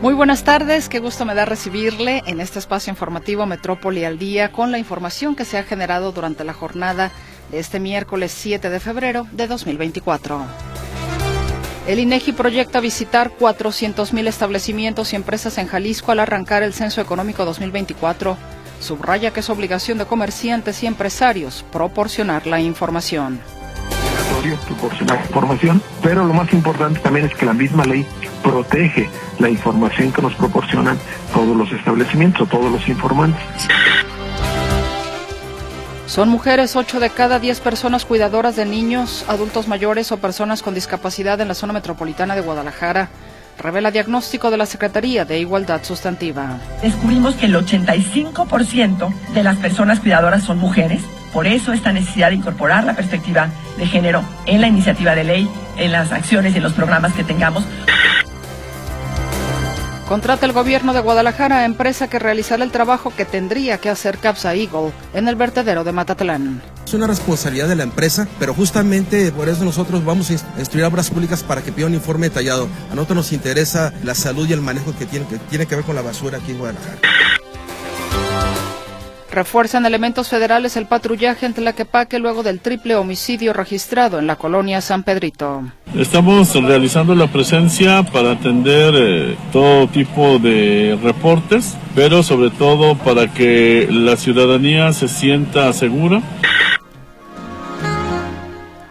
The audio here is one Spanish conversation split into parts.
Muy buenas tardes, qué gusto me da recibirle en este espacio informativo Metrópoli al Día con la información que se ha generado durante la jornada de este miércoles 7 de febrero de 2024. El INEGI proyecta visitar 400.000 establecimientos y empresas en Jalisco al arrancar el Censo Económico 2024. Subraya que es obligación de comerciantes y empresarios proporcionar la información proporcionar información, pero lo más importante también es que la misma ley protege la información que nos proporcionan todos los establecimientos o todos los informantes. Son mujeres 8 de cada 10 personas cuidadoras de niños, adultos mayores o personas con discapacidad en la zona metropolitana de Guadalajara. Revela diagnóstico de la Secretaría de Igualdad Sustantiva. Descubrimos que el 85% de las personas cuidadoras son mujeres. Por eso esta necesidad de incorporar la perspectiva de género en la iniciativa de ley, en las acciones y en los programas que tengamos. Contrata el gobierno de Guadalajara a empresa que realizará el trabajo que tendría que hacer Capsa Eagle en el vertedero de Matatlán. Es una responsabilidad de la empresa, pero justamente por eso nosotros vamos a instruir a obras públicas para que pida un informe detallado. A nosotros nos interesa la salud y el manejo que tiene que, tiene que ver con la basura aquí en Guadalajara. Refuerzan elementos federales el patrullaje en Tlaquepaque luego del triple homicidio registrado en la colonia San Pedrito. Estamos realizando la presencia para atender eh, todo tipo de reportes, pero sobre todo para que la ciudadanía se sienta segura.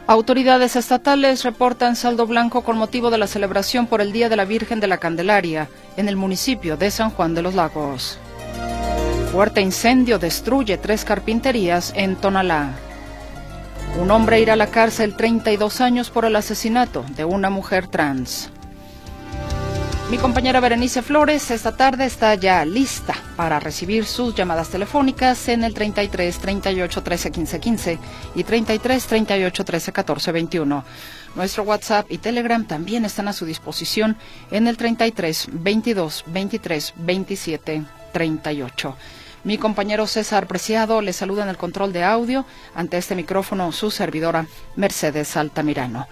Autoridades estatales reportan saldo blanco con motivo de la celebración por el Día de la Virgen de la Candelaria en el municipio de San Juan de los Lagos. Fuerte incendio destruye tres carpinterías en Tonalá. Un hombre irá a la cárcel 32 años por el asesinato de una mujer trans. Mi compañera Berenice Flores esta tarde está ya lista para recibir sus llamadas telefónicas en el 33 38 13 15 15 y 33 38 13 14 21. Nuestro WhatsApp y Telegram también están a su disposición en el 33 22 23 27 38. Mi compañero César Preciado le saluda en el control de audio ante este micrófono su servidora Mercedes Altamirano.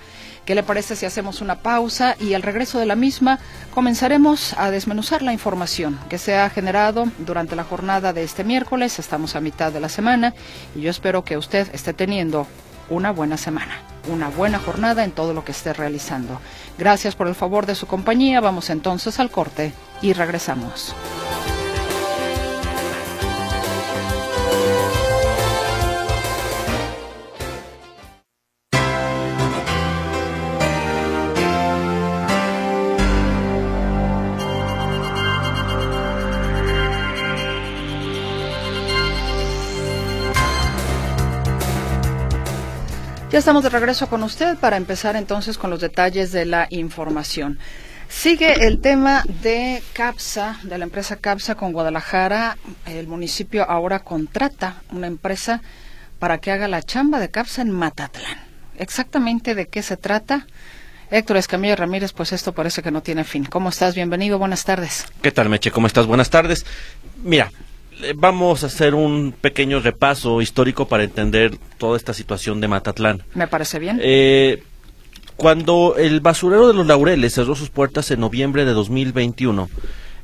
¿Qué le parece si hacemos una pausa y al regreso de la misma comenzaremos a desmenuzar la información que se ha generado durante la jornada de este miércoles? Estamos a mitad de la semana y yo espero que usted esté teniendo una buena semana, una buena jornada en todo lo que esté realizando. Gracias por el favor de su compañía. Vamos entonces al corte y regresamos. Ya estamos de regreso con usted para empezar entonces con los detalles de la información. Sigue el tema de CAPSA, de la empresa CAPSA con Guadalajara. El municipio ahora contrata una empresa para que haga la chamba de CAPSA en Matatlán. ¿Exactamente de qué se trata? Héctor Escamilla Ramírez, pues esto parece que no tiene fin. ¿Cómo estás? Bienvenido, buenas tardes. ¿Qué tal, Meche? ¿Cómo estás? Buenas tardes. Mira, vamos a hacer un pequeño repaso histórico para entender toda esta situación de Matatlán. Me parece bien. Eh, cuando el basurero de los Laureles cerró sus puertas en noviembre de 2021,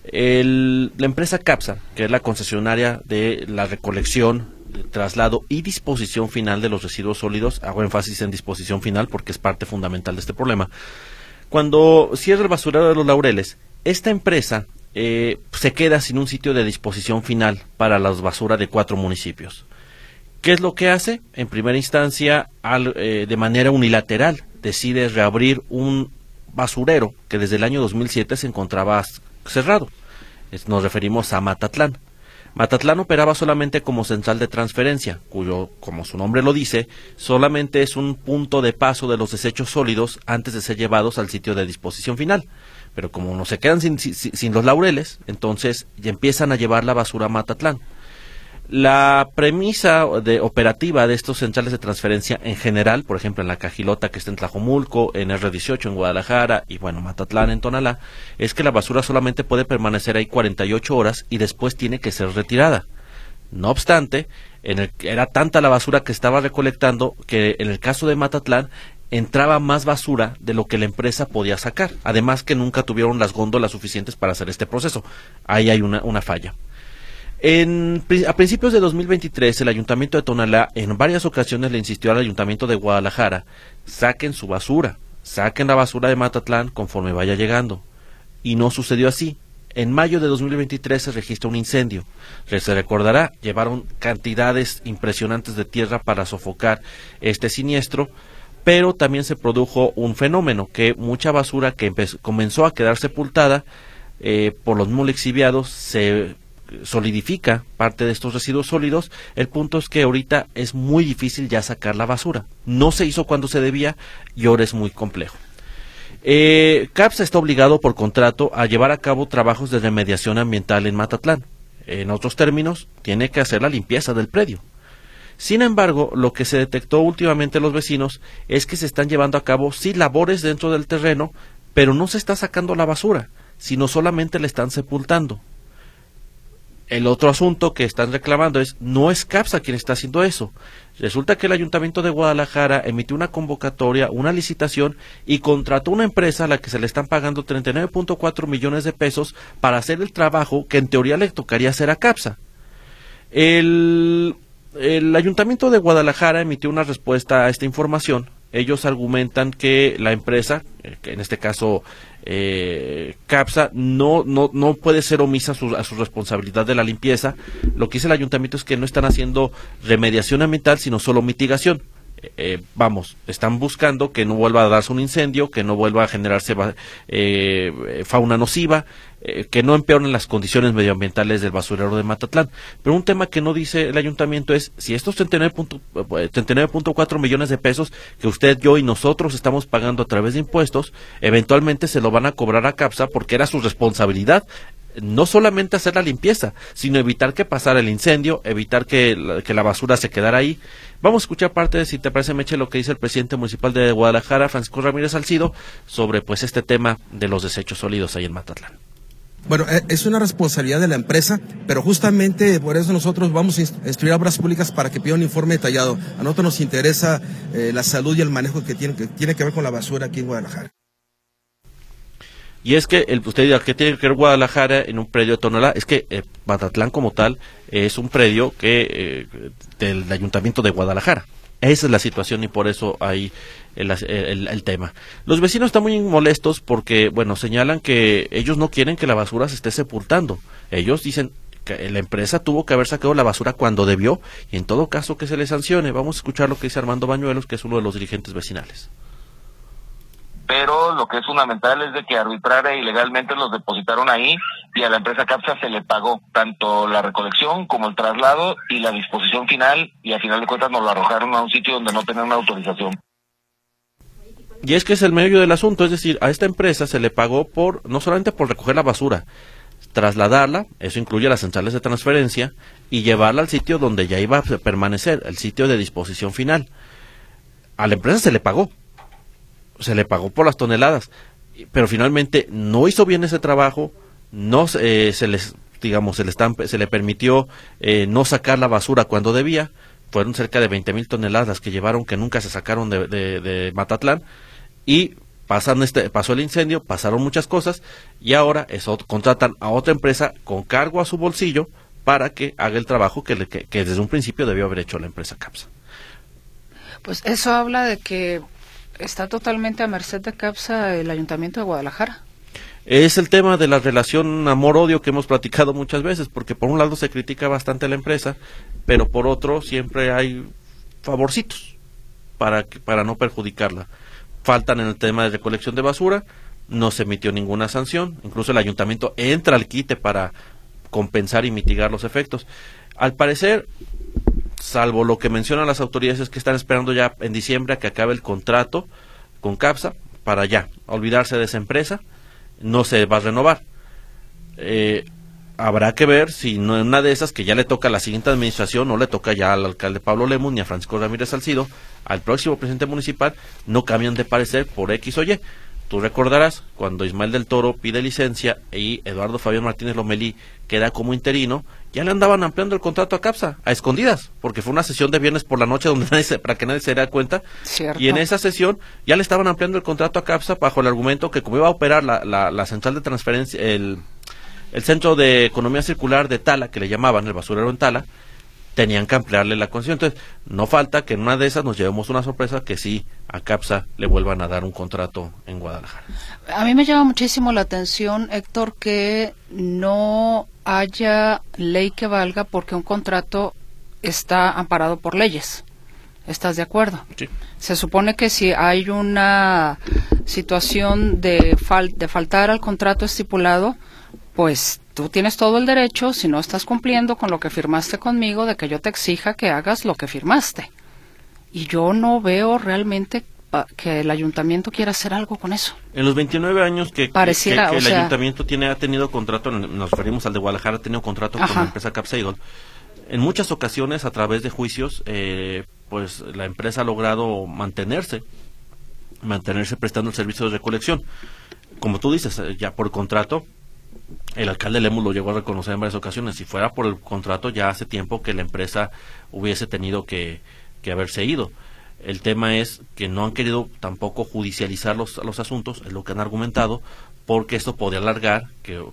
el, la empresa CAPSA, que es la concesionaria de la recolección, traslado y disposición final de los residuos sólidos, hago énfasis en disposición final porque es parte fundamental de este problema, cuando cierra el basurero de los Laureles, esta empresa eh, se queda sin un sitio de disposición final para la basura de cuatro municipios. ¿Qué es lo que hace? En primera instancia, eh, de manera unilateral, decide reabrir un basurero que desde el año 2007 se encontraba cerrado. nos referimos a Matatlán. Matatlán operaba solamente como central de transferencia, cuyo, como su nombre lo dice, solamente es un punto de paso de los desechos sólidos antes de ser llevados al sitio de disposición final pero como no se quedan sin, sin, los laureles, entonces ya empiezan a llevar la basura a Matatlán. La premisa de, operativa de estos centrales de transferencia en general, por ejemplo en la Cajilota que está en Tlajomulco, en R18 en Guadalajara y bueno, Matatlán en Tonalá, es que la basura solamente puede permanecer ahí 48 horas y después tiene que ser retirada. No obstante, en el, era tanta la basura que estaba recolectando que en el caso de Matatlán entraba más basura de lo que la empresa podía sacar. Además que nunca tuvieron las góndolas suficientes para hacer este proceso. Ahí hay una, una falla. En, a principios de 2023, el Ayuntamiento de Tonalá en varias ocasiones le insistió al Ayuntamiento de Guadalajara, saquen su basura, saquen la basura de Matatlán conforme vaya llegando. Y no sucedió así. En mayo de 2023 se registra un incendio. Se recordará, llevaron cantidades impresionantes de tierra para sofocar este siniestro, pero también se produjo un fenómeno, que mucha basura que comenzó a quedar sepultada eh, por los muy exhibiados se solidifica parte de estos residuos sólidos, el punto es que ahorita es muy difícil ya sacar la basura. No se hizo cuando se debía y ahora es muy complejo. Eh, CAPS está obligado por contrato a llevar a cabo trabajos de remediación ambiental en Matatlán. En otros términos, tiene que hacer la limpieza del predio. Sin embargo, lo que se detectó últimamente los vecinos es que se están llevando a cabo sí labores dentro del terreno, pero no se está sacando la basura, sino solamente la están sepultando. El otro asunto que están reclamando es, no es CAPSA quien está haciendo eso. Resulta que el Ayuntamiento de Guadalajara emitió una convocatoria, una licitación y contrató una empresa a la que se le están pagando 39.4 millones de pesos para hacer el trabajo que en teoría le tocaría hacer a CAPSA. El, el Ayuntamiento de Guadalajara emitió una respuesta a esta información. Ellos argumentan que la empresa, eh, que en este caso eh, CAPSA no, no, no puede ser omisa su, a su, responsabilidad de la limpieza. Lo que dice el ayuntamiento es que no están haciendo remediación ambiental, sino solo mitigación. Eh, vamos, están buscando que no vuelva a darse un incendio, que no vuelva a generarse eh, fauna nociva, eh, que no empeoren las condiciones medioambientales del basurero de Matatlán. Pero un tema que no dice el ayuntamiento es si estos 39.4 millones de pesos que usted, yo y nosotros estamos pagando a través de impuestos, eventualmente se lo van a cobrar a CAPSA porque era su responsabilidad no solamente hacer la limpieza, sino evitar que pasara el incendio, evitar que la, que la basura se quedara ahí. Vamos a escuchar parte de, si te parece, Meche, lo que dice el presidente municipal de Guadalajara, Francisco Ramírez Salcido, sobre pues este tema de los desechos sólidos ahí en Matatlán. Bueno, e, es una responsabilidad de la empresa, pero justamente por eso nosotros vamos a instruir obras públicas para que pida un informe detallado. A nosotros nos interesa eh, la salud y el manejo que tiene, que tiene que ver con la basura aquí en Guadalajara. Y es que el, usted dirá que tiene que ver Guadalajara en un predio de Tonalá. Es que eh, como tal es un predio que eh, del Ayuntamiento de Guadalajara. Esa es la situación y por eso hay el, tema. Los vecinos están muy molestos porque, bueno, señalan que ellos no quieren que la basura se esté sepultando. Ellos dicen que la empresa tuvo que haber sacado la basura cuando debió y en todo caso que se le sancione. Vamos a escuchar lo que dice Armando Bañuelos, que es uno de los dirigentes vecinales pero lo que es fundamental es de que arbitraria y legalmente los depositaron ahí y a la empresa CAPSA se le pagó tanto la recolección como el traslado y la disposición final y al final de cuentas nos lo arrojaron a un sitio donde no tenían una autorización. Y es que es el medio del asunto, es decir, a esta empresa se le pagó por no solamente por recoger la basura, trasladarla, eso incluye las centrales de transferencia, y llevarla al sitio donde ya iba a permanecer, el sitio de disposición final. A la empresa se le pagó, se le pagó por las toneladas, pero finalmente no hizo bien ese trabajo, no eh, se les digamos se le se le permitió eh, no sacar la basura cuando debía, fueron cerca de 20 mil toneladas las que llevaron que nunca se sacaron de, de, de Matatlán. Y pasan este, pasó el incendio, pasaron muchas cosas y ahora eso, contratan a otra empresa con cargo a su bolsillo para que haga el trabajo que, le, que desde un principio debió haber hecho la empresa CAPSA. Pues eso habla de que está totalmente a merced de CAPSA el Ayuntamiento de Guadalajara. Es el tema de la relación amor-odio que hemos platicado muchas veces, porque por un lado se critica bastante a la empresa, pero por otro siempre hay favorcitos para, para no perjudicarla. Faltan en el tema de recolección de basura, no se emitió ninguna sanción, incluso el ayuntamiento entra al quite para compensar y mitigar los efectos. Al parecer, salvo lo que mencionan las autoridades es que están esperando ya en diciembre a que acabe el contrato con CAPSA para ya olvidarse de esa empresa, no se va a renovar. Eh, habrá que ver si no en una de esas que ya le toca a la siguiente administración, no le toca ya al alcalde Pablo Lemus ni a Francisco Ramírez Salcido, al próximo presidente municipal, no cambian de parecer por X o Y. Tú recordarás cuando Ismael del Toro pide licencia y Eduardo Fabián Martínez Lomelí queda como interino, ya le andaban ampliando el contrato a CAPSA, a escondidas, porque fue una sesión de viernes por la noche donde nadie se, para que nadie se diera cuenta. Y en esa sesión ya le estaban ampliando el contrato a CAPSA bajo el argumento que como iba a operar la, la, la central de transferencia, el, el Centro de Economía Circular de Tala, que le llamaban el basurero en Tala, tenían que ampliarle la concesión. Entonces, no falta que en una de esas nos llevemos una sorpresa que sí a CAPSA le vuelvan a dar un contrato en Guadalajara. A mí me llama muchísimo la atención, Héctor, que no haya ley que valga porque un contrato está amparado por leyes. ¿Estás de acuerdo? Sí. Se supone que si hay una situación de, de faltar al contrato estipulado, pues tú tienes todo el derecho, si no estás cumpliendo con lo que firmaste conmigo, de que yo te exija que hagas lo que firmaste. Y yo no veo realmente que el ayuntamiento quiera hacer algo con eso. En los 29 años que, el ayuntamiento tiene ha tenido contrato, nos referimos al de Guadalajara, ha tenido contrato con la empresa Capsaidon. En muchas ocasiones, a través de juicios, eh, pues la empresa ha logrado mantenerse, mantenerse prestando el servicio de recolección. Como tú dices, eh, ya por contrato, el alcalde Lemus lo llegó a reconocer en varias ocasiones. Si fuera por el contrato, ya hace tiempo que la empresa hubiese tenido que, haberse ido. El tema es que no han querido tampoco judicializar los, los asuntos, es lo que han argumentado, porque esto podría alargar que,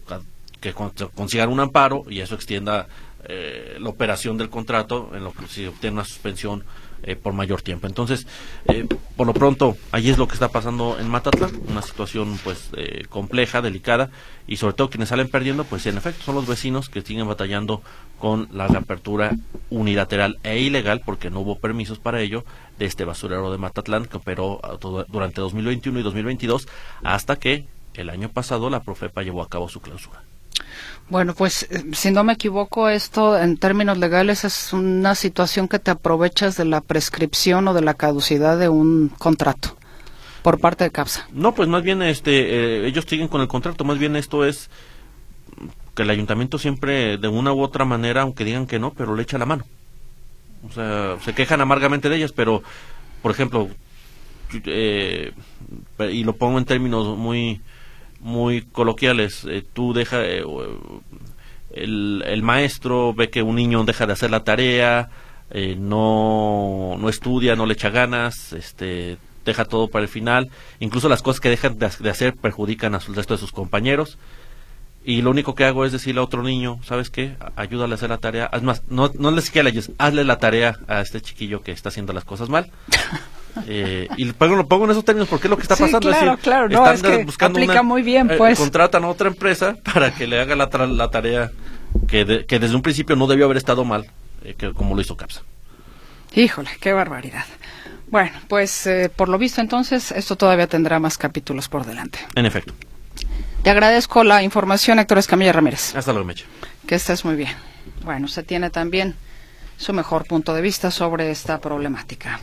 que consigan un amparo y eso extienda eh, la operación del contrato en lo que se obtiene una suspensión eh, por mayor tiempo. Entonces, eh, por lo pronto, ahí es lo que está pasando en Matatla, una situación pues eh, compleja, delicada, y sobre todo quienes salen perdiendo, pues en efecto son los vecinos que siguen batallando con la reapertura unilateral e ilegal, porque no hubo permisos para ello, de este basurero de Matatlán que operó durante 2021 y 2022, hasta que el año pasado la Profepa llevó a cabo su clausura. Bueno, pues eh, si no me equivoco, esto en términos legales es una situación que te aprovechas de la prescripción o de la caducidad de un contrato por parte de CAPSA. No, pues más bien este, eh, ellos siguen con el contrato, más bien esto es que el ayuntamiento siempre de una u otra manera, aunque digan que no, pero le echa la mano. O sea, se quejan amargamente de ellas, pero, por ejemplo, eh, y lo pongo en términos muy muy coloquiales. Eh, tú deja, eh, el, el, maestro ve que un niño deja de hacer la tarea, eh, no, no estudia, no le echa ganas, este, deja todo para el final. Incluso las cosas que dejan de, hacer perjudican al resto de sus compañeros. Y lo único que hago es decirle a otro niño, ¿sabes qué? Ayúdale a hacer la tarea. Es más, no, no le siquiera le hazle la tarea a este chiquillo que está haciendo las cosas mal. Eh, y lo pongo en esos términos porque es lo que está pasando. Claro, claro, no, es que buscando aplica muy bien, eh, pues. contratan a otra empresa para que le haga la, la tarea que, que, desde un principio no debió haber estado mal, eh, que, como lo hizo CAPSA. Híjole, qué barbaridad. Bueno, pues por lo visto entonces esto todavía tendrá más capítulos por delante. En efecto. Te agradezco la información, Héctor Escamilla Ramírez. Hasta luego, Meche. Que estés muy bien. Bueno, se tiene también su mejor punto de vista sobre esta problemática.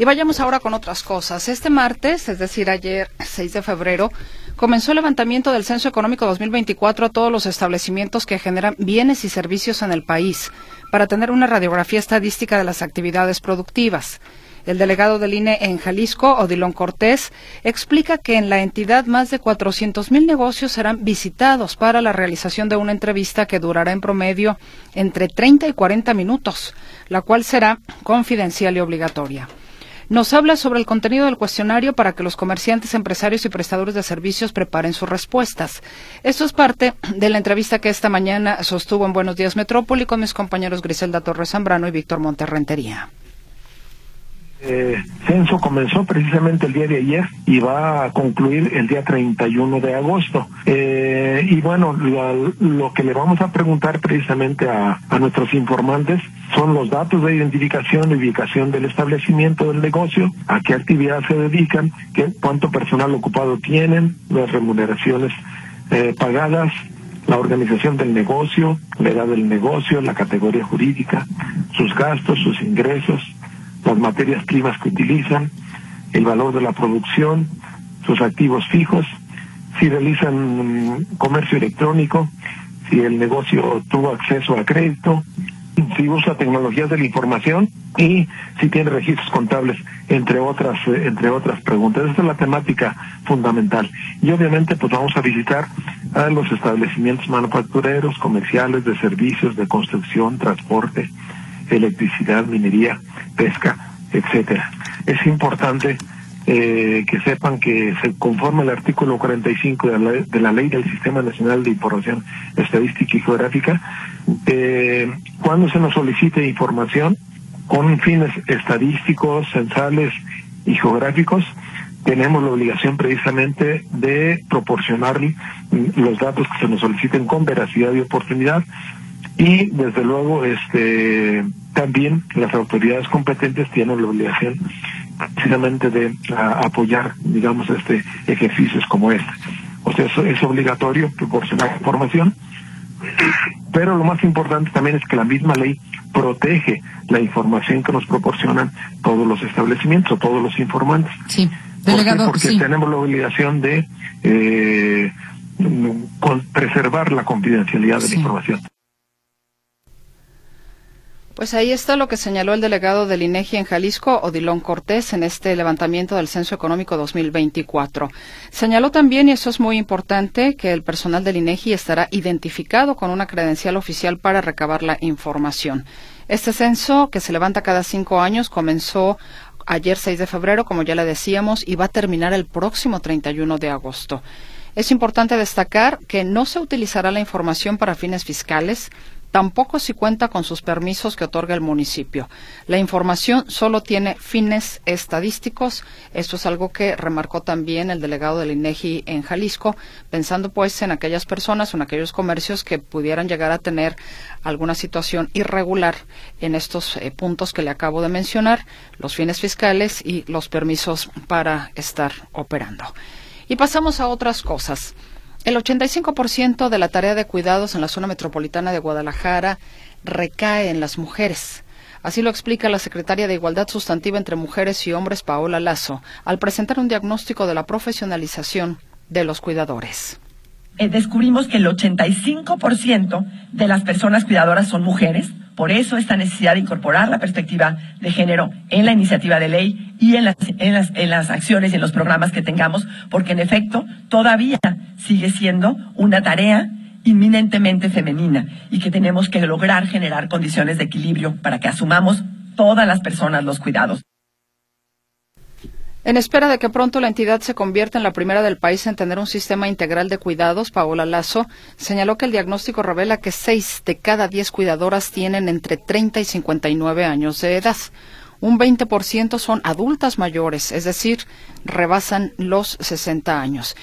Y vayamos ahora con otras cosas. Este martes, es decir, ayer, 6 de febrero, comenzó el levantamiento del Censo Económico 2024 a todos los establecimientos que generan bienes y servicios en el país, para tener una radiografía estadística de las actividades productivas. El delegado del INE en Jalisco, Odilon Cortés, explica que en la entidad más de 400.000 negocios serán visitados para la realización de una entrevista que durará en promedio entre 30 y 40 minutos, la cual será confidencial y obligatoria nos habla sobre el contenido del cuestionario para que los comerciantes, empresarios y prestadores de servicios preparen sus respuestas. Esto es parte de la entrevista que esta mañana sostuvo en Buenos Días Metrópoli con mis compañeros Griselda Torres Zambrano y Víctor Monterrentería eh, censo comenzó precisamente el día de ayer y va a concluir el día 31 de agosto. Eh, y bueno, lo, que le vamos a preguntar precisamente a, nuestros informantes son los datos de identificación y ubicación del establecimiento del negocio, a qué actividad se dedican, qué, cuánto personal ocupado tienen, las remuneraciones eh, pagadas, la organización del negocio, la edad del negocio, la categoría jurídica, sus gastos, sus ingresos, las materias primas que utilizan, el valor de la producción, sus activos fijos, si realizan comercio electrónico, si el negocio tuvo acceso a crédito, si usa tecnologías de la información y si tiene registros contables, entre otras, eh, entre otras preguntas. Esa es la temática fundamental. Y obviamente pues vamos a visitar a los establecimientos manufactureros, comerciales, de servicios, de construcción, transporte, electricidad, minería, pesca, etcétera. Es importante eh, que sepan que se conforma el artículo 45 de la, de la Ley del Sistema Nacional de Información Estadística y Geográfica, cuando se nos solicite información con fines estadísticos, censales y geográficos, tenemos la obligación precisamente de proporcionar los datos que se nos soliciten con veracidad y oportunidad y desde luego este también las autoridades competentes tienen la obligación precisamente de apoyar, digamos, este ejercicios como este. O sea, eso es obligatorio proporcionar información, pero lo más importante también es que la misma ley protege la información que nos proporcionan todos los establecimientos o todos los informantes. Sí, delegado, Porque tenemos la obligación de eh, preservar la confidencialidad de la información. Pues ahí está lo que señaló el delegado del INEGI en Jalisco, Odilón Cortés, en este levantamiento del Censo Económico 2024. Señaló también, y eso es muy importante, que el personal del INEGI estará identificado con una credencial oficial para recabar la información. Este censo, que se levanta cada cinco años, comenzó ayer 6 de febrero, como ya le decíamos, y va a terminar el próximo 31 de agosto. Es importante destacar que no se utilizará la información para fines fiscales, tampoco si cuenta con sus permisos que otorga el municipio. La información solo tiene fines estadísticos. Esto es algo que remarcó también el delegado del INEGI en Jalisco, pensando pues en aquellas personas en aquellos comercios que pudieran llegar a tener alguna situación irregular en estos eh, puntos que le acabo de mencionar, los fines fiscales y los permisos para estar operando. Y pasamos a otras cosas. El 85% de la tarea de cuidados en la zona metropolitana de Guadalajara recae en las mujeres. Así lo explica la secretaria de Igualdad Sustantiva entre Mujeres y Hombres, Paola Lazo, al presentar un diagnóstico de la profesionalización de los cuidadores. Eh, descubrimos que el 85% de las personas cuidadoras son mujeres, por eso esta necesidad de incorporar la perspectiva de género en la iniciativa de ley y en las, en las, en las acciones y en los programas que tengamos, porque en efecto todavía sigue siendo una tarea inminentemente femenina y que tenemos que lograr generar condiciones de equilibrio para que asumamos todas las personas los cuidados. En espera de que pronto la entidad se convierta en la primera del país en tener un sistema integral de cuidados, Paola Lazo señaló que el diagnóstico revela que seis de cada diez cuidadoras tienen entre 30 y 59 años de edad. Un 20% son adultas mayores, es decir, rebasan los 60 años.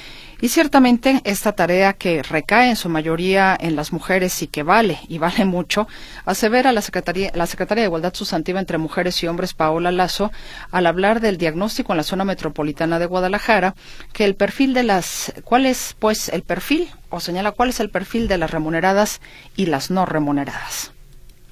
Y ciertamente esta tarea que recae en su mayoría en las mujeres y que vale, y vale mucho, asevera la Secretaría, la Secretaria de Igualdad Sustantiva entre Mujeres y Hombres, Paola Lazo, al hablar del diagnóstico en la zona metropolitana de Guadalajara, que el perfil de las, ¿cuál es pues el perfil? O señala cuál es el perfil de las remuneradas y las no remuneradas.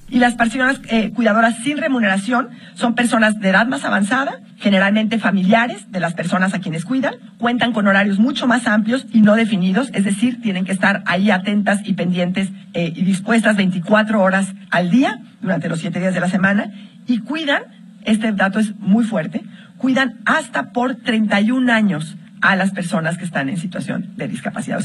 Y las personas eh, cuidadoras sin remuneración son personas de edad más avanzada, generalmente familiares de las personas a quienes cuidan, cuentan con horarios mucho más amplios y no definidos, es decir, tienen que estar ahí atentas y pendientes eh, y dispuestas 24 horas al día durante los 7 días de la semana y cuidan, este dato es muy fuerte, cuidan hasta por 31 años a las personas que están en situación de discapacidad.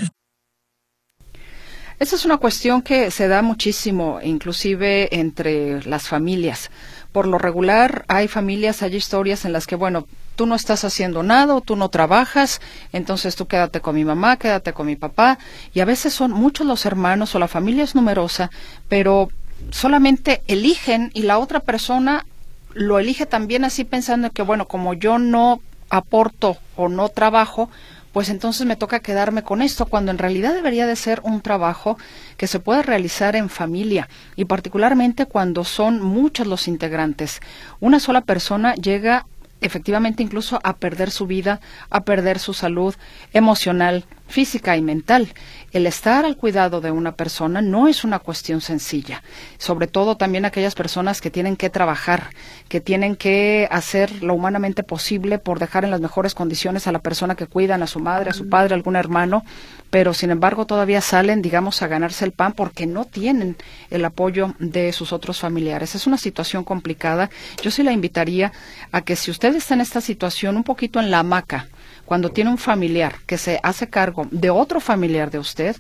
Esa es una cuestión que se da muchísimo, inclusive entre las familias. Por lo regular, hay familias, hay historias en las que, bueno, tú no estás haciendo nada tú no trabajas, entonces tú quédate con mi mamá, quédate con mi papá. Y a veces son muchos los hermanos o la familia es numerosa, pero solamente eligen y la otra persona lo elige también así pensando que, bueno, como yo no aporto o no trabajo, pues entonces me toca quedarme con esto, cuando en realidad debería de ser un trabajo que se puede realizar en familia y particularmente cuando son muchos los integrantes. Una sola persona llega efectivamente incluso a perder su vida, a perder su salud emocional, física y mental. El estar al cuidado de una persona no es una cuestión sencilla, sobre todo también aquellas personas que tienen que trabajar, que tienen que hacer lo humanamente posible por dejar en las mejores condiciones a la persona que cuidan, a su madre, a su padre, a algún hermano, pero sin embargo todavía salen, digamos, a ganarse el pan porque no tienen el apoyo de sus otros familiares. Es una situación complicada. Yo sí la invitaría a que si usted está en esta situación un poquito en la hamaca, cuando tiene un familiar que se hace cargo de otro familiar de usted,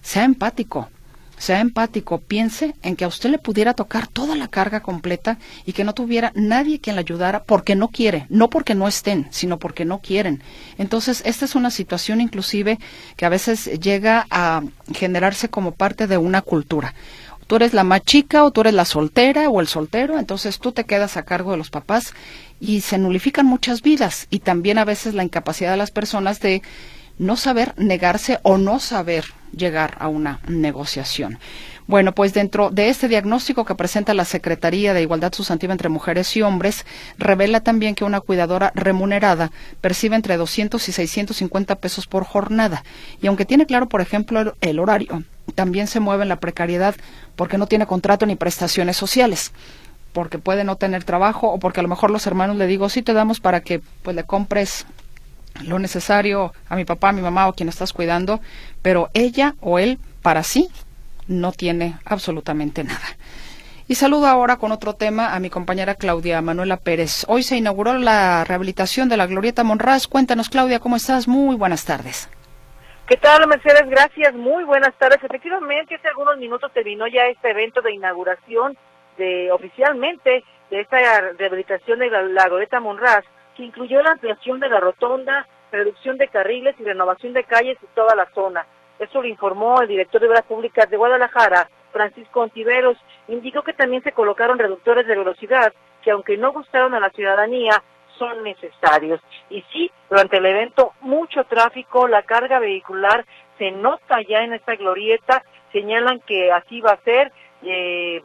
sea empático, sea empático, piense en que a usted le pudiera tocar toda la carga completa y que no tuviera nadie quien le ayudara porque no quiere, no porque no estén, sino porque no quieren. Entonces, esta es una situación inclusive que a veces llega a generarse como parte de una cultura tú eres la más chica o tú eres la soltera o el soltero, entonces tú te quedas a cargo de los papás y se nulifican muchas vidas y también a veces la incapacidad de las personas de no saber negarse o no saber llegar a una negociación. Bueno, pues dentro de este diagnóstico que presenta la Secretaría de Igualdad Sustantiva entre Mujeres y Hombres, revela también que una cuidadora remunerada percibe entre 200 y 650 pesos por jornada. Y aunque tiene claro, por ejemplo, el horario, también se mueve en la precariedad porque no tiene contrato ni prestaciones sociales porque puede no tener trabajo o porque a lo mejor los hermanos le digo, sí te damos para que pues le compres lo necesario a mi papá, a mi mamá o quien estás cuidando, pero ella o él para sí no tiene absolutamente nada. Y saludo ahora con otro tema a mi compañera Claudia Manuela Pérez. Hoy se inauguró la rehabilitación de la Glorieta Monraz. Cuéntanos, Claudia, ¿cómo estás? Muy buenas tardes. ¿Qué tal, Mercedes? Gracias. Muy buenas tardes. Efectivamente, hace algunos minutos terminó ya este evento de inauguración de oficialmente de esta rehabilitación de la, la Glorieta Monraz, que incluyó la ampliación de la rotonda, reducción de carriles y renovación de calles y toda la zona. Eso lo informó el director de Obras Públicas de Guadalajara, Francisco Ontiveros. Indicó que también se colocaron reductores de velocidad que aunque no gustaron a la ciudadanía, son necesarios. Y sí, durante el evento mucho tráfico, la carga vehicular se nota ya en esta glorieta, señalan que así va a ser eh,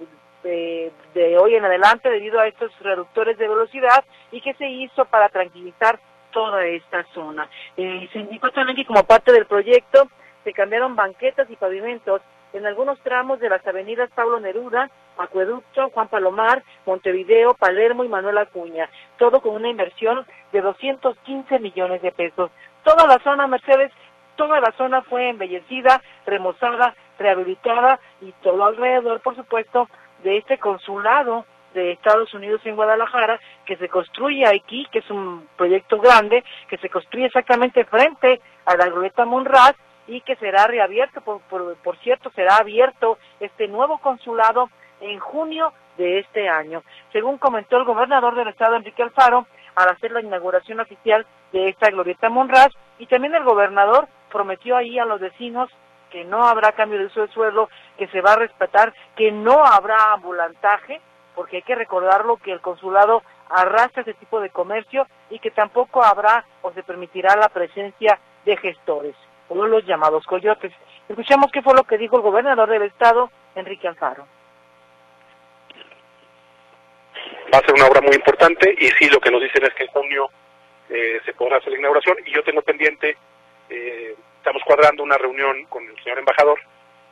de, hoy en adelante debido a estos reductores de velocidad y que se hizo para tranquilizar toda esta zona. Eh, se indicó también que como parte del proyecto se cambiaron banquetas y pavimentos en algunos tramos de las avenidas Pablo Neruda, Acueducto, Juan Palomar, Montevideo, Palermo y Manuel Acuña, todo con una inversión de 215 millones de pesos. Toda la zona, Mercedes, toda la zona fue embellecida, remozada, rehabilitada y todo alrededor, por supuesto, de este consulado de Estados Unidos en Guadalajara, que se construye aquí, que es un proyecto grande, que se construye exactamente frente a la glorieta Monraz y que será reabierto, por, por, cierto, será abierto este nuevo consulado en junio de este año. Según comentó el gobernador del estado, Enrique Alfaro, al hacer la inauguración oficial de esta glorieta Monraz, y también el gobernador prometió ahí a los vecinos que no habrá cambio de uso de suelo, que se va a respetar, que no habrá ambulantaje, porque hay que recordarlo que el consulado arrastra ese tipo de comercio y que tampoco habrá o se permitirá la presencia de gestores o los llamados coyotes. Escuchemos qué fue lo que dijo el gobernador del estado, Enrique Alfaro. Va a ser una obra muy importante y sí, lo que nos dicen es que en junio eh, se podrá hacer la inauguración y yo tengo pendiente, eh, estamos cuadrando una reunión con el señor embajador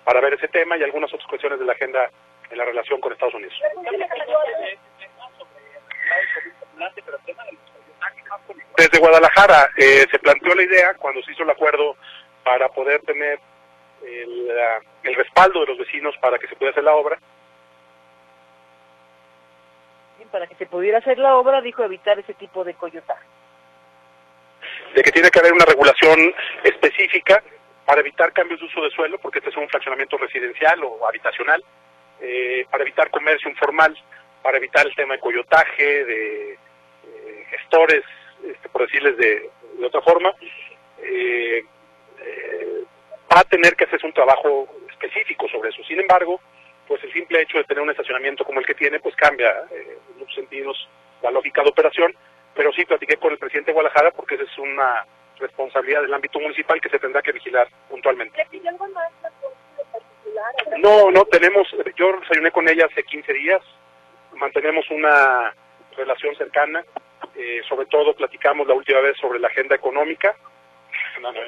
para ver ese tema y algunas otras cuestiones de la agenda en la relación con Estados Unidos. Desde Guadalajara eh, se planteó la idea cuando se hizo el acuerdo para poder tener el, respaldo de los vecinos para que se pueda hacer la obra. Para que se pudiera hacer la obra, dijo evitar ese tipo de coyotaje. De que tiene que haber una regulación para evitar cambios de uso de suelo, porque este es un fraccionamiento residencial o habitacional, eh, para evitar comercio informal, para evitar el tema de coyotaje, de eh, gestores, este, por decirles de, otra forma. Eh, eh, va a tener que hacerse un trabajo específico sobre eso. Sin embargo, pues el simple hecho de tener un estacionamiento como el que tiene, pues cambia en muchos sentidos la lógica de operación, pero sí platiqué con el presidente de Guadalajara porque esa es una responsabilidad del ámbito municipal que se tendrá que vigilar puntualmente. No, no, tenemos, yo desayuné con ella hace 15 días, mantenemos una relación cercana, eh, sobre todo platicamos la última vez sobre la agenda económica, no, no,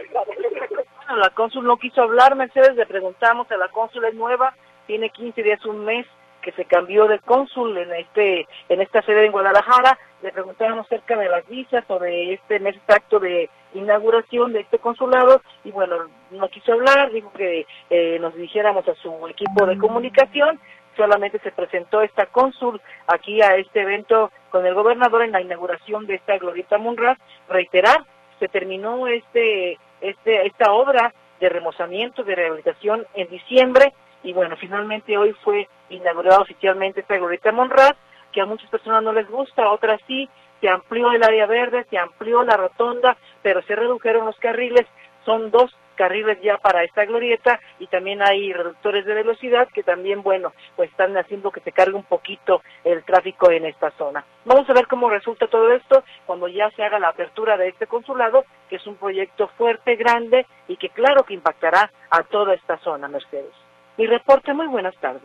Bueno, la cónsul no quiso hablar, Mercedes, le preguntamos a la cónsul, es nueva, tiene 15 días, un mes que se cambió de cónsul en este en esta sede en Guadalajara, le preguntábamos acerca de las visas o de este mes exacto de inauguración de este consulado y bueno, no quiso hablar, dijo que eh, nos dirigiéramos a su equipo de comunicación, solamente se presentó esta cónsul aquí a este evento con el gobernador en la inauguración de esta Glorieta Munras, reiterar, se terminó este, este, esta obra de remozamiento, de rehabilitación en diciembre, y bueno, finalmente hoy fue inaugurada oficialmente esta glorieta Monraz, que a muchas personas no les gusta, a otras sí, se amplió el área verde, se amplió la rotonda, pero se redujeron los carriles, son dos carriles ya para esta glorieta y también hay reductores de velocidad que también, bueno, pues están haciendo que se cargue un poquito el tráfico en esta zona. Vamos a ver cómo resulta todo esto cuando ya se haga la apertura de este consulado, que es un proyecto fuerte, grande y que claro que impactará a toda esta zona, Mercedes. Mi reporte, muy buenas tardes.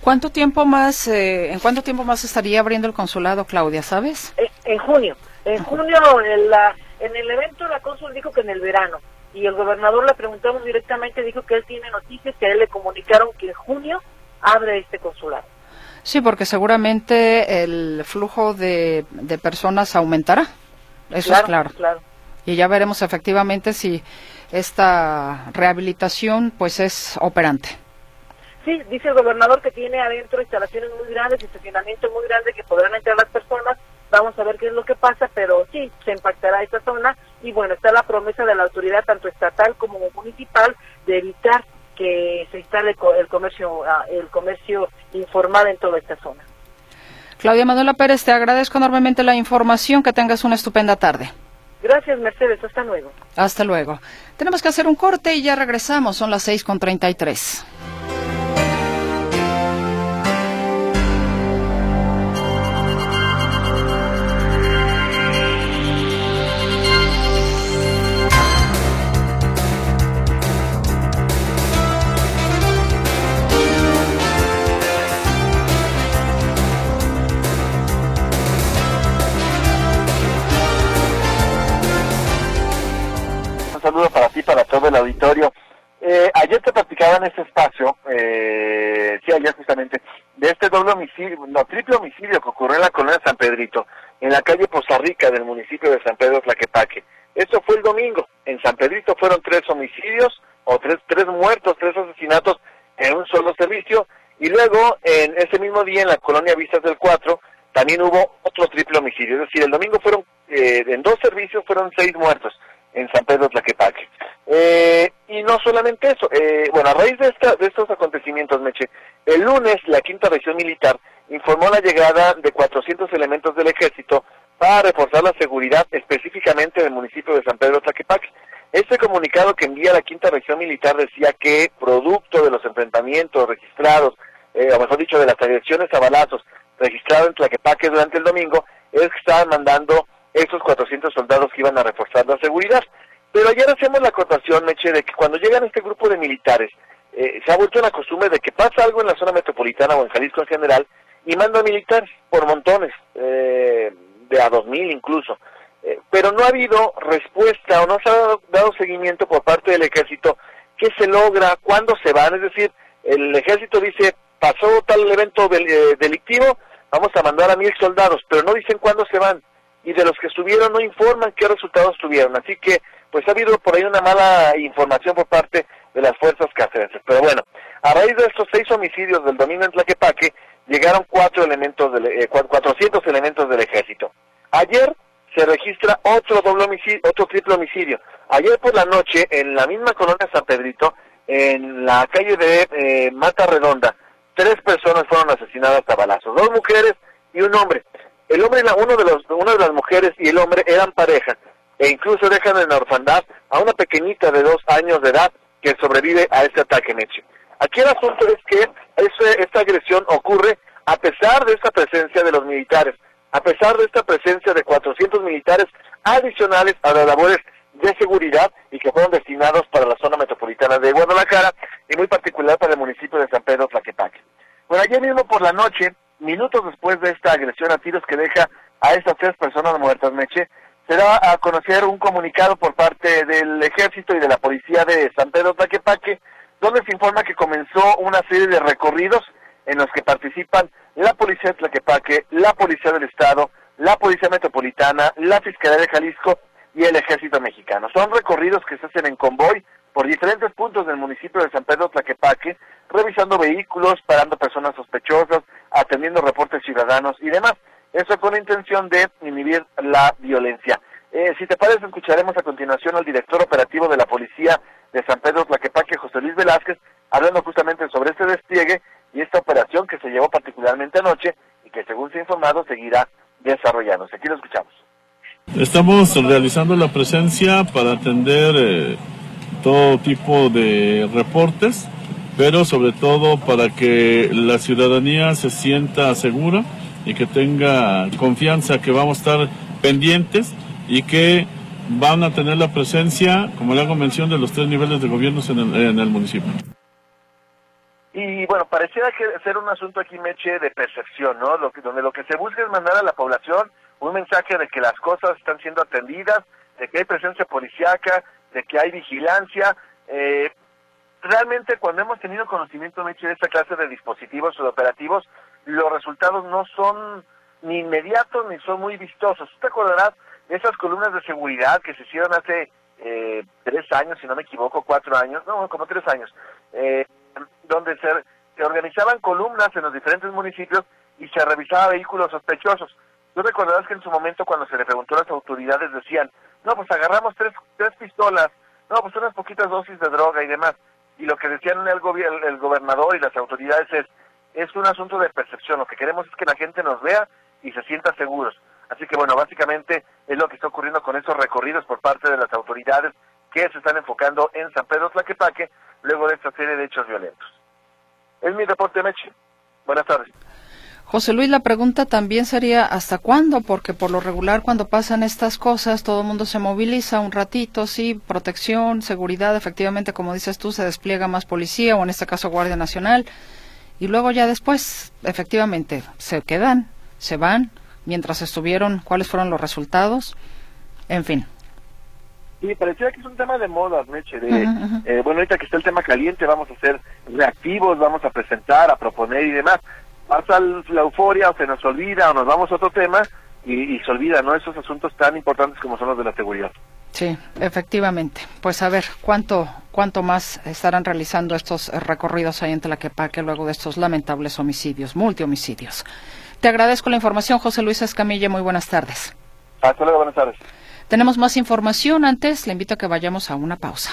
¿Cuánto tiempo más, eh, en cuánto tiempo más estaría abriendo el consulado, Claudia, sabes? En, en junio. En junio, en, la, en el evento, la cónsul dijo que en el verano. Y el gobernador le preguntamos directamente, dijo que él tiene noticias, que a él le comunicaron que en junio abre este consulado. Sí, porque seguramente el flujo de, de personas aumentará. Eso claro, es claro. claro. Y ya veremos efectivamente si esta rehabilitación pues es operante. Sí, dice el gobernador que tiene adentro instalaciones muy grandes, estacionamiento muy grande que podrán entrar las personas. Vamos a ver qué es lo que pasa, pero sí, se impactará esta zona. Y bueno, está la promesa de la autoridad, tanto estatal como municipal, de evitar que se instale el comercio, ah, el comercio informal en toda esta zona. Claudia Manuela Pérez, te agradezco enormemente la información. Que tengas una estupenda tarde. Gracias, Mercedes. Hasta luego. Hasta luego. Tenemos que hacer un corte y ya regresamos. Son las 6.33. no, triple homicidio que ocurrió en la colonia San Pedrito, en la calle Poza Rica del municipio de San Pedro Tlaquepaque. Esto fue el domingo. En San Pedrito fueron tres homicidios, o tres, tres muertos, tres asesinatos en un solo servicio, y luego, en ese mismo día, en la colonia Vistas del Cuatro, también hubo otro triple homicidio. Es decir, el domingo fueron, eh, en dos servicios fueron seis muertos en San Pedro Tlaquepaque. Eh, y no solamente eso, eh, bueno, a raíz de, esta, de estos acontecimientos, Meche, el lunes la quinta región militar informó la llegada de 400 elementos del ejército para reforzar la seguridad específicamente del municipio de San Pedro Tlaquepaque. Este comunicado que envía la quinta región militar decía que, producto de los enfrentamientos registrados, eh, o mejor dicho, de las agresiones a balazos registradas en Tlaquepaque durante el domingo, es que estaban mandando esos 400 soldados que iban a reforzar la seguridad. Pero ayer hacemos la acotación, Meche, de que cuando llegan este grupo de militares, eh, se ha vuelto una costumbre de que pasa algo en la zona metropolitana o en Jalisco en general y mandan militares por montones, eh, de a 2.000 incluso. Eh, pero no ha habido respuesta o no se ha dado, dado seguimiento por parte del ejército qué se logra, cuándo se van. Es decir, el ejército dice, pasó tal evento del- eh, delictivo, vamos a mandar a mil soldados, pero no dicen cuándo se van y de los que estuvieron no informan qué resultados tuvieron. Así que, pues ha habido por ahí una mala información por parte de las fuerzas castrenses. Pero bueno, a raíz de estos seis homicidios del domingo en Tlaquepaque, llegaron cuatro elementos del, eh, cua- 400 elementos del ejército. Ayer se registra otro doble homicidio, otro triple homicidio. Ayer por la noche, en la misma colonia San Pedrito, en la calle de eh, Mata Redonda, tres personas fueron asesinadas a balazos, dos mujeres y un hombre. El hombre, uno de los, una de las mujeres y el hombre eran pareja e incluso dejan en la orfandad a una pequeñita de dos años de edad que sobrevive a este ataque Meche. Aquí el asunto es que ese- esta agresión ocurre a pesar de esta presencia de los militares, a pesar de esta presencia de 400 militares adicionales a las labores de seguridad y que fueron destinados para la zona metropolitana de Guadalajara y muy particular para el municipio de San Pedro Tlaquepaque. Bueno, ayer mismo por la noche, minutos después de esta agresión a tiros que deja a estas tres personas muertas, Meche, se da a conocer un comunicado por parte del Ejército y de la Policía de San Pedro Tlaquepaque, donde se informa que comenzó una serie de recorridos en los que participan la Policía de Tlaquepaque, la Policía del Estado, la Policía Metropolitana, la Fiscalía de Jalisco y el Ejército Mexicano. Son recorridos que se hacen en convoy por diferentes puntos del municipio de San Pedro Tlaquepaque, revisando vehículos, parando personas sospechosas, atendiendo reportes ciudadanos y demás. Eso con la intención de inhibir la violencia. Eh, si te parece, escucharemos a continuación al director operativo de la Policía de San Pedro Tlaquepaque, José Luis Velázquez, hablando justamente sobre este despliegue y esta operación que se llevó particularmente anoche y que según se ha informado seguirá desarrollándose. Aquí lo escuchamos. Estamos realizando la presencia para atender eh, todo tipo de reportes, pero sobre todo para que la ciudadanía se sienta segura y que tenga confianza que vamos a estar pendientes y que van a tener la presencia, como le hago mención, de los tres niveles de gobiernos en el, en el municipio. Y bueno, pareciera que ser un asunto aquí, Meche, de percepción, ¿no? Lo que, donde lo que se busca es mandar a la población un mensaje de que las cosas están siendo atendidas, de que hay presencia policiaca, de que hay vigilancia. Eh, realmente cuando hemos tenido conocimiento, Meche, de esta clase de dispositivos o de operativos, los resultados no son ni inmediatos ni son muy vistosos. ¿Tú te acordarás de esas columnas de seguridad que se hicieron hace eh, tres años, si no me equivoco, cuatro años, no, como tres años, eh, donde se, se organizaban columnas en los diferentes municipios y se revisaba vehículos sospechosos. Tú recordarás que en su momento cuando se le preguntó a las autoridades decían, no, pues agarramos tres, tres pistolas, no, pues unas poquitas dosis de droga y demás. Y lo que decían el, gobierno, el gobernador y las autoridades es, es un asunto de percepción. Lo que queremos es que la gente nos vea y se sienta seguros. Así que bueno, básicamente es lo que está ocurriendo con esos recorridos por parte de las autoridades que se están enfocando en San Pedro Tlaquepaque luego de esta serie de hechos violentos. Es mi reporte, Meche. Buenas tardes. José Luis, la pregunta también sería ¿hasta cuándo? Porque por lo regular cuando pasan estas cosas todo el mundo se moviliza un ratito, sí, protección, seguridad, efectivamente como dices tú, se despliega más policía o en este caso Guardia Nacional y luego ya después, efectivamente, se quedan, se van, mientras estuvieron, cuáles fueron los resultados, en fin. Sí, parecía que es un tema de moda, Meche. De, eh, bueno, ahorita que está el tema caliente, vamos a ser reactivos, vamos a presentar, a proponer y demás. Pasa la euforia, o se nos olvida, o nos vamos a otro tema y, y se olvida, ¿no? Esos asuntos tan importantes como son los de la seguridad. Sí, efectivamente. Pues a ver, ¿cuánto, cuánto más estarán realizando estos recorridos ahí en Tlaquepaque luego de estos lamentables homicidios, multihomicidios? Te agradezco la información, José Luis Escamilla. Muy buenas tardes. Hasta luego, buenas tardes. Tenemos más información. Antes, le invito a que vayamos a una pausa.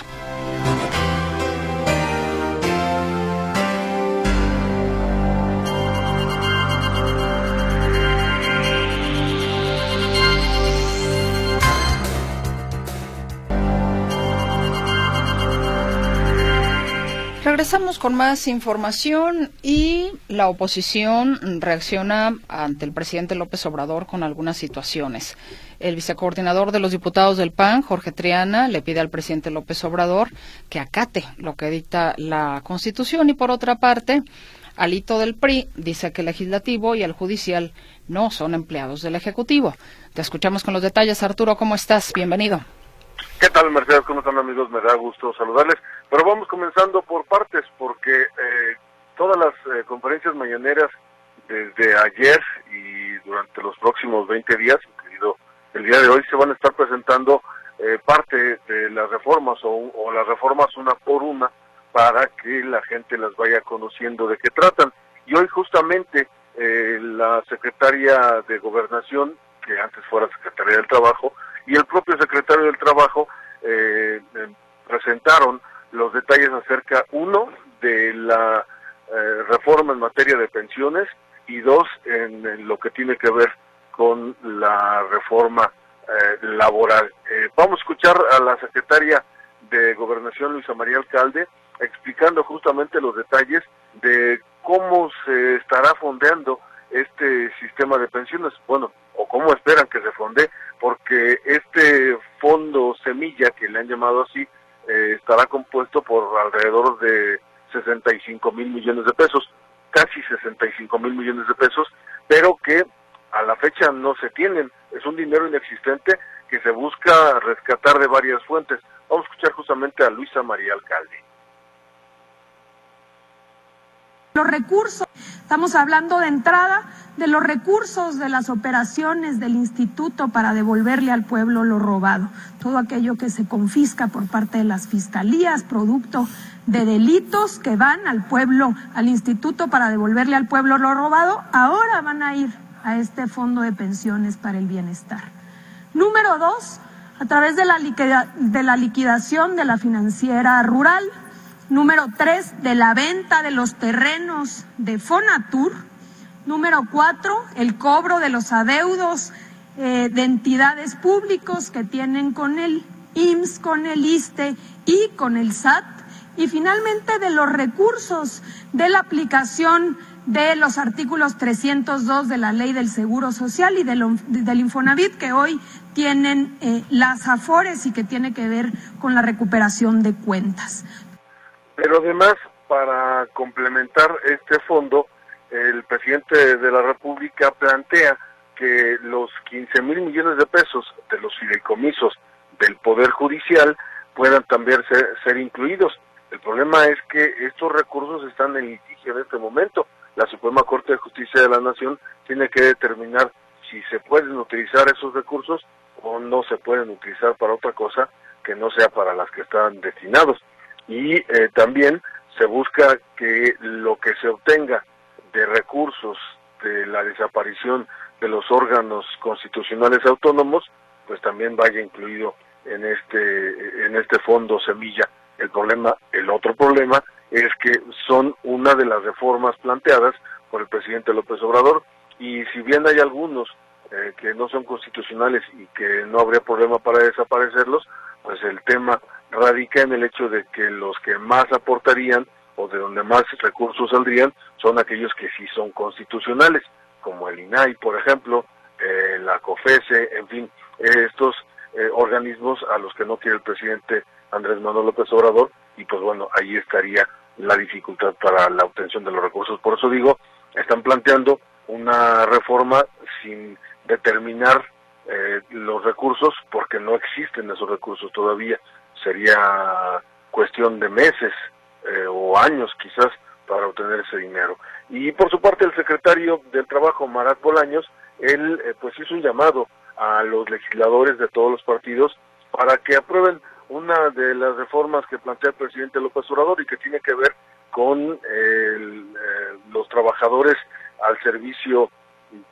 Regresamos con más información y la oposición reacciona ante el presidente López Obrador con algunas situaciones. El vicecoordinador de los diputados del PAN, Jorge Triana, le pide al presidente López Obrador que acate lo que dicta la Constitución y por otra parte, Alito del PRI dice que el legislativo y el judicial no son empleados del Ejecutivo. Te escuchamos con los detalles. Arturo, ¿cómo estás? Bienvenido. ¿Qué tal, Mercedes? ¿Cómo están, amigos? Me da gusto saludarles. Pero vamos comenzando por partes, porque eh, todas las eh, conferencias mañaneras desde ayer y durante los próximos 20 días, incluido el día de hoy, se van a estar presentando eh, parte de las reformas o, o, las reformas una por una para que la gente las vaya conociendo de qué tratan. Y hoy justamente la secretaria de Gobernación, que antes fuera secretaria del Trabajo, y el propio secretario del Trabajo eh, presentaron los detalles acerca, uno, de la eh, reforma en materia de pensiones y dos, en, lo que tiene que ver con la reforma eh, laboral. vamos a escuchar a la secretaria de Gobernación, Luisa María Alcalde, explicando justamente los detalles de cómo se estará fondeando este sistema de pensiones, bueno, o cómo esperan que se fonde, porque este fondo semilla, que le han llamado así, eh, estará por alrededor de 65 mil millones de pesos, casi 65 mil millones de pesos, pero que a la fecha no se tienen. Es un dinero inexistente que se busca rescatar de varias fuentes. Vamos a escuchar justamente a Luisa María Alcalde. Los recursos, estamos hablando de entrada de los recursos de las operaciones del instituto para devolverle al pueblo lo robado, todo aquello que se confisca por parte de las fiscalías, producto de delitos que van al pueblo, al instituto para devolverle al pueblo lo robado, ahora van a ir a este fondo de pensiones para el bienestar. Número dos, a través de la, de la liquidación de la financiera rural, Número tres, de la venta de los terrenos de Fonatur. Número cuatro, el cobro de los adeudos eh, de entidades públicos que tienen con el IMSS, con el ISTE y con el SAT. Y finalmente de los recursos de la aplicación de los artículos 302 de la Ley del Seguro Social y del, Infonavit que hoy tienen eh, las AFORES y que tiene que ver con la recuperación de cuentas. Pero además, para complementar este fondo, el presidente de la República plantea que los 15 mil millones de pesos de los fideicomisos del Poder Judicial puedan también ser, incluidos. El problema es que estos recursos están en litigio en este momento. La Suprema Corte de Justicia de la Nación tiene que determinar si se pueden utilizar esos recursos o no se pueden utilizar para otra cosa que no sea para las que están destinados y eh, también se busca que lo que se obtenga de recursos de la desaparición de los órganos constitucionales autónomos, pues también vaya incluido en este en este fondo semilla. El problema, el otro problema es que son una de las reformas planteadas por el presidente López Obrador y si bien hay algunos eh, que no son constitucionales y que no habría problema para desaparecerlos, pues el tema radica en el hecho de que los que más aportarían o de donde más recursos saldrían son aquellos que sí son constitucionales, como el INAI, por ejemplo, eh, la COFESE, en fin, estos eh, organismos a los que no quiere el presidente Andrés Manuel López Obrador, y pues bueno, ahí estaría la dificultad para la obtención de los recursos. Por eso digo, están planteando una reforma sin determinar eh, los recursos, porque no existen esos recursos todavía sería cuestión de meses eh, o años quizás para obtener ese dinero. Y por su parte el secretario del Trabajo, Marat Bolaños, él eh, pues hizo un llamado a los legisladores de todos los partidos para que aprueben una de las reformas que plantea el presidente López Obrador y que tiene que ver con eh, los trabajadores al servicio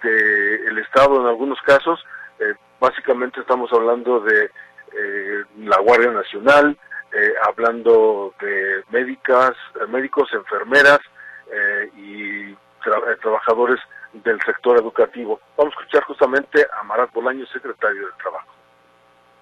del Estado en algunos casos. básicamente estamos hablando de eh, la Guardia Nacional, eh, hablando de médicas, eh, médicos, enfermeras y trabajadores del sector educativo. Vamos a escuchar justamente a Marat Bolaño, secretario del Trabajo.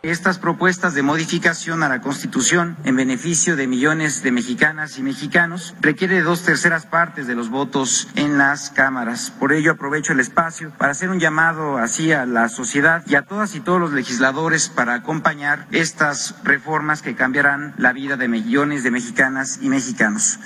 Estas propuestas de modificación a la Constitución en beneficio de millones de mexicanas y mexicanos requiere dos terceras partes de los votos en las cámaras. Por ello aprovecho el espacio para hacer un llamado así a la sociedad y a todas y todos los legisladores para acompañar estas reformas que cambiarán la vida de millones de mexicanas y mexicanos.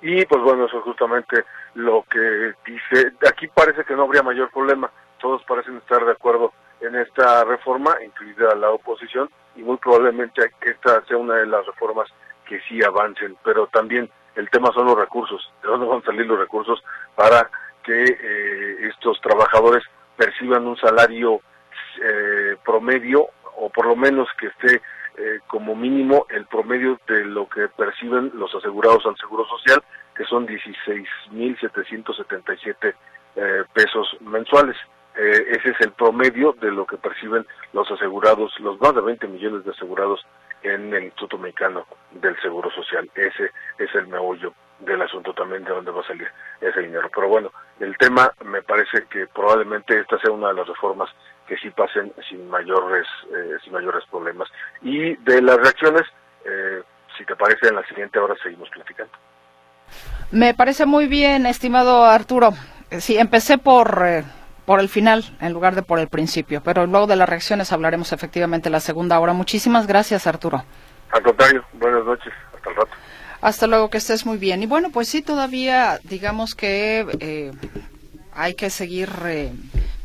Y pues bueno, eso es justamente lo que dice. Aquí parece que no habría mayor problema. Todos parecen estar de acuerdo en esta reforma, incluida la oposición, y muy probablemente esta sea una de las reformas que sí avancen, pero también el tema son los recursos, de dónde van a salir los recursos para que eh, estos trabajadores perciban un salario eh, promedio o por lo menos que esté eh, como mínimo el promedio de lo que perciben los asegurados al Seguro Social, que son 16.777 eh, pesos mensuales. Eh, ese es el promedio de lo que perciben los asegurados, los más de 20 millones de asegurados en el Instituto Mexicano del Seguro Social. Ese es el meollo del asunto también de dónde va a salir ese dinero. Pero bueno, el tema me parece que probablemente esta sea una de las reformas que sí pasen sin mayores, eh, sin mayores problemas. Y de las reacciones, eh, si te parece, en la siguiente hora seguimos platicando. Me parece muy bien, estimado Arturo. Sí, empecé por por el final en lugar de por el principio. Pero luego de las reacciones hablaremos efectivamente la segunda hora. Muchísimas gracias, Arturo. Al contrario, buenas noches, hasta el rato. Hasta luego, que estés muy bien. Y bueno, pues sí, todavía digamos que eh, hay que seguir eh,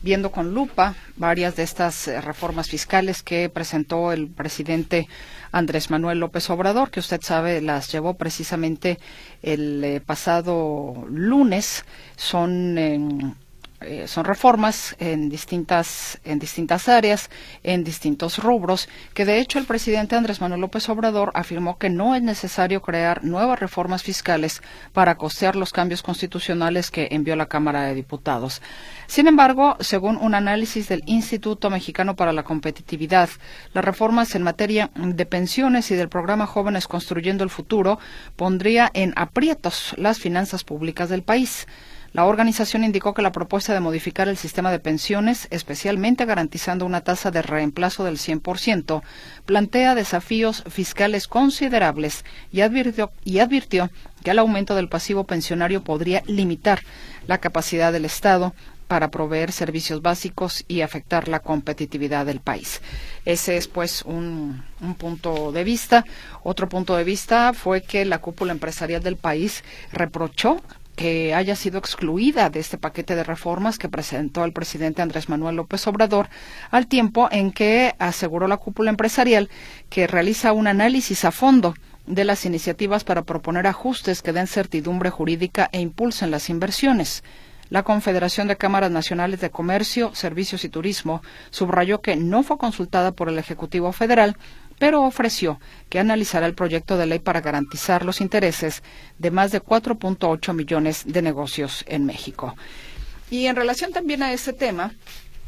viendo con lupa varias de estas eh, reformas fiscales que presentó el presidente Andrés Manuel López Obrador, que usted sabe las llevó precisamente el eh, pasado lunes. Son eh, son reformas en distintas, en distintas áreas, en distintos rubros, que de hecho el presidente Andrés Manuel López Obrador afirmó que no es necesario crear nuevas reformas fiscales para costear los cambios constitucionales que envió la Cámara de Diputados. Sin embargo, según un análisis del Instituto Mexicano para la Competitividad, las reformas en materia de pensiones y del programa Jóvenes Construyendo el Futuro pondría en aprietos las finanzas públicas del país. La organización indicó que la propuesta de modificar el sistema de pensiones, especialmente garantizando una tasa de reemplazo del 100%, plantea desafíos fiscales considerables y advirtió, y advirtió que el aumento del pasivo pensionario podría limitar la capacidad del Estado para proveer servicios básicos y afectar la competitividad del país. Ese es, pues, un, un, punto de vista. Otro punto de vista fue que la cúpula empresarial del país reprochó que haya sido excluida de este paquete de reformas que presentó el presidente Andrés Manuel López Obrador, al tiempo en que aseguró la cúpula empresarial que realiza un análisis a fondo de las iniciativas para proponer ajustes que den certidumbre jurídica e impulsen las inversiones. La Confederación de Cámaras Nacionales de Comercio, Servicios y Turismo subrayó que no fue consultada por el Ejecutivo Federal pero ofreció que analizará el proyecto de ley para garantizar los intereses de más de 4.8 millones de negocios en México. Y en relación también a este tema,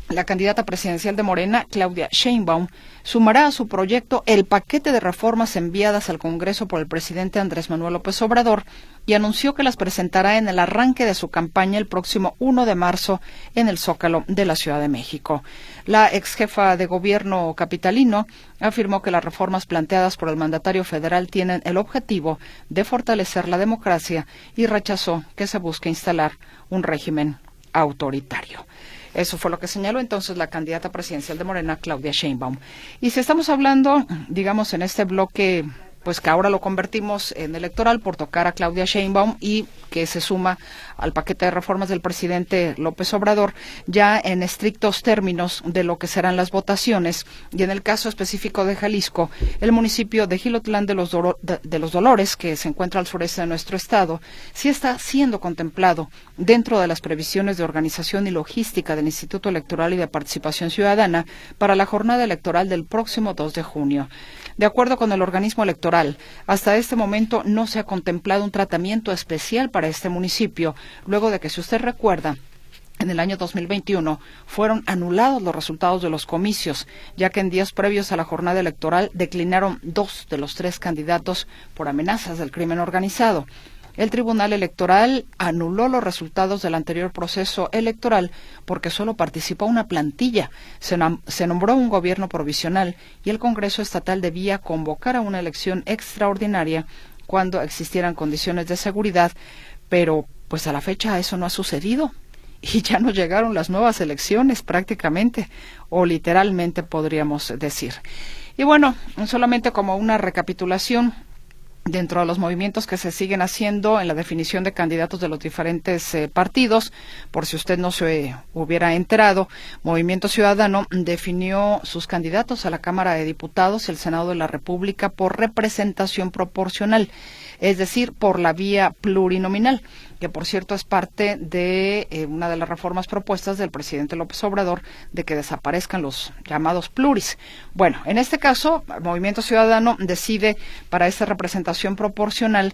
la candidata presidencial de Morena, Claudia Sheinbaum, sumará a su proyecto el paquete de reformas enviadas al Congreso por el presidente Andrés Manuel López Obrador y anunció que las presentará en el arranque de su campaña el próximo 1 de marzo en el Zócalo de la Ciudad de México. La ex jefa de gobierno capitalino afirmó que las reformas planteadas por el mandatario federal tienen el objetivo de fortalecer la democracia y rechazó que se busque instalar un régimen autoritario. Eso fue lo que señaló entonces la candidata presidencial de Morena, Claudia Sheinbaum. Y si estamos hablando, digamos, en este bloque pues que ahora lo convertimos en electoral por tocar a Claudia Sheinbaum y que se suma al paquete de reformas del presidente López Obrador, ya en estrictos términos de lo que serán las votaciones. Y en el caso específico de Jalisco, el municipio de Gilotlán de los, de los Dolores, que se encuentra al sureste de nuestro estado, sí está siendo contemplado dentro de las previsiones de organización y logística del Instituto Electoral y de Participación Ciudadana para la jornada electoral del próximo 2 de junio. De acuerdo con el organismo electoral, hasta este momento no se ha contemplado un tratamiento especial para este municipio, luego de que, si usted recuerda, en el año 2021 fueron anulados los resultados de los comicios, ya que en días previos a la jornada electoral declinaron dos de los tres candidatos por amenazas del crimen organizado. El Tribunal Electoral anuló los resultados del anterior proceso electoral porque solo participó una plantilla. Se, se, nombró un gobierno provisional y el Congreso Estatal debía convocar a una elección extraordinaria cuando existieran condiciones de seguridad, pero pues a la fecha eso no ha sucedido y ya no llegaron las nuevas elecciones prácticamente o literalmente podríamos decir. Y bueno, solamente como una recapitulación, dentro de los movimientos que se siguen haciendo en la definición de candidatos de los diferentes eh, partidos. Por si usted no se hubiera enterado, Movimiento Ciudadano definió sus candidatos a la Cámara de Diputados y el Senado de la República por representación proporcional es decir, por la vía plurinominal, que por cierto es parte de eh, una de las reformas propuestas del presidente López Obrador de que desaparezcan los llamados pluris. Bueno, en este caso, el Movimiento Ciudadano decide para esta representación proporcional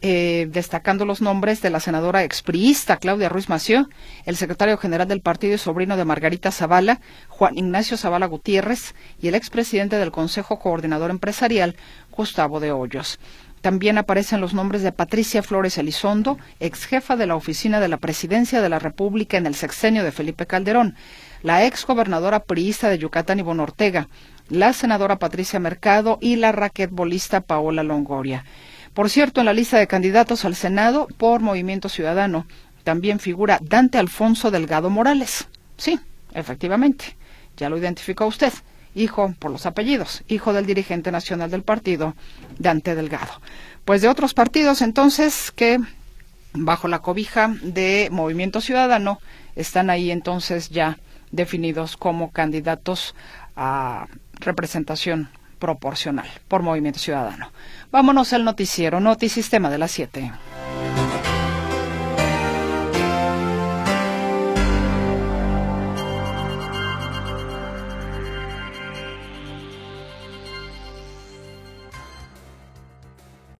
eh, destacando los nombres de la senadora expriista Claudia Ruiz Mació, el secretario general del partido y sobrino de Margarita Zavala, Juan Ignacio Zavala Gutiérrez, y el expresidente del Consejo Coordinador Empresarial, Gustavo de Hoyos. También aparecen los nombres de Patricia Flores Elizondo, ex jefa de la oficina de la Presidencia de la República en el sexenio de Felipe Calderón, la ex gobernadora priista de Yucatán Ivonne Ortega, la senadora Patricia Mercado y la raquetbolista Paola Longoria. Por cierto, en la lista de candidatos al Senado por Movimiento Ciudadano también figura Dante Alfonso Delgado Morales. Sí, efectivamente, ya lo identificó usted hijo, por los apellidos, hijo del dirigente nacional del partido, Dante Delgado. Pues de otros partidos, entonces, que bajo la cobija de Movimiento Ciudadano están ahí entonces ya definidos como candidatos a representación proporcional por Movimiento Ciudadano. Vámonos al noticiero Notisistema de las 7.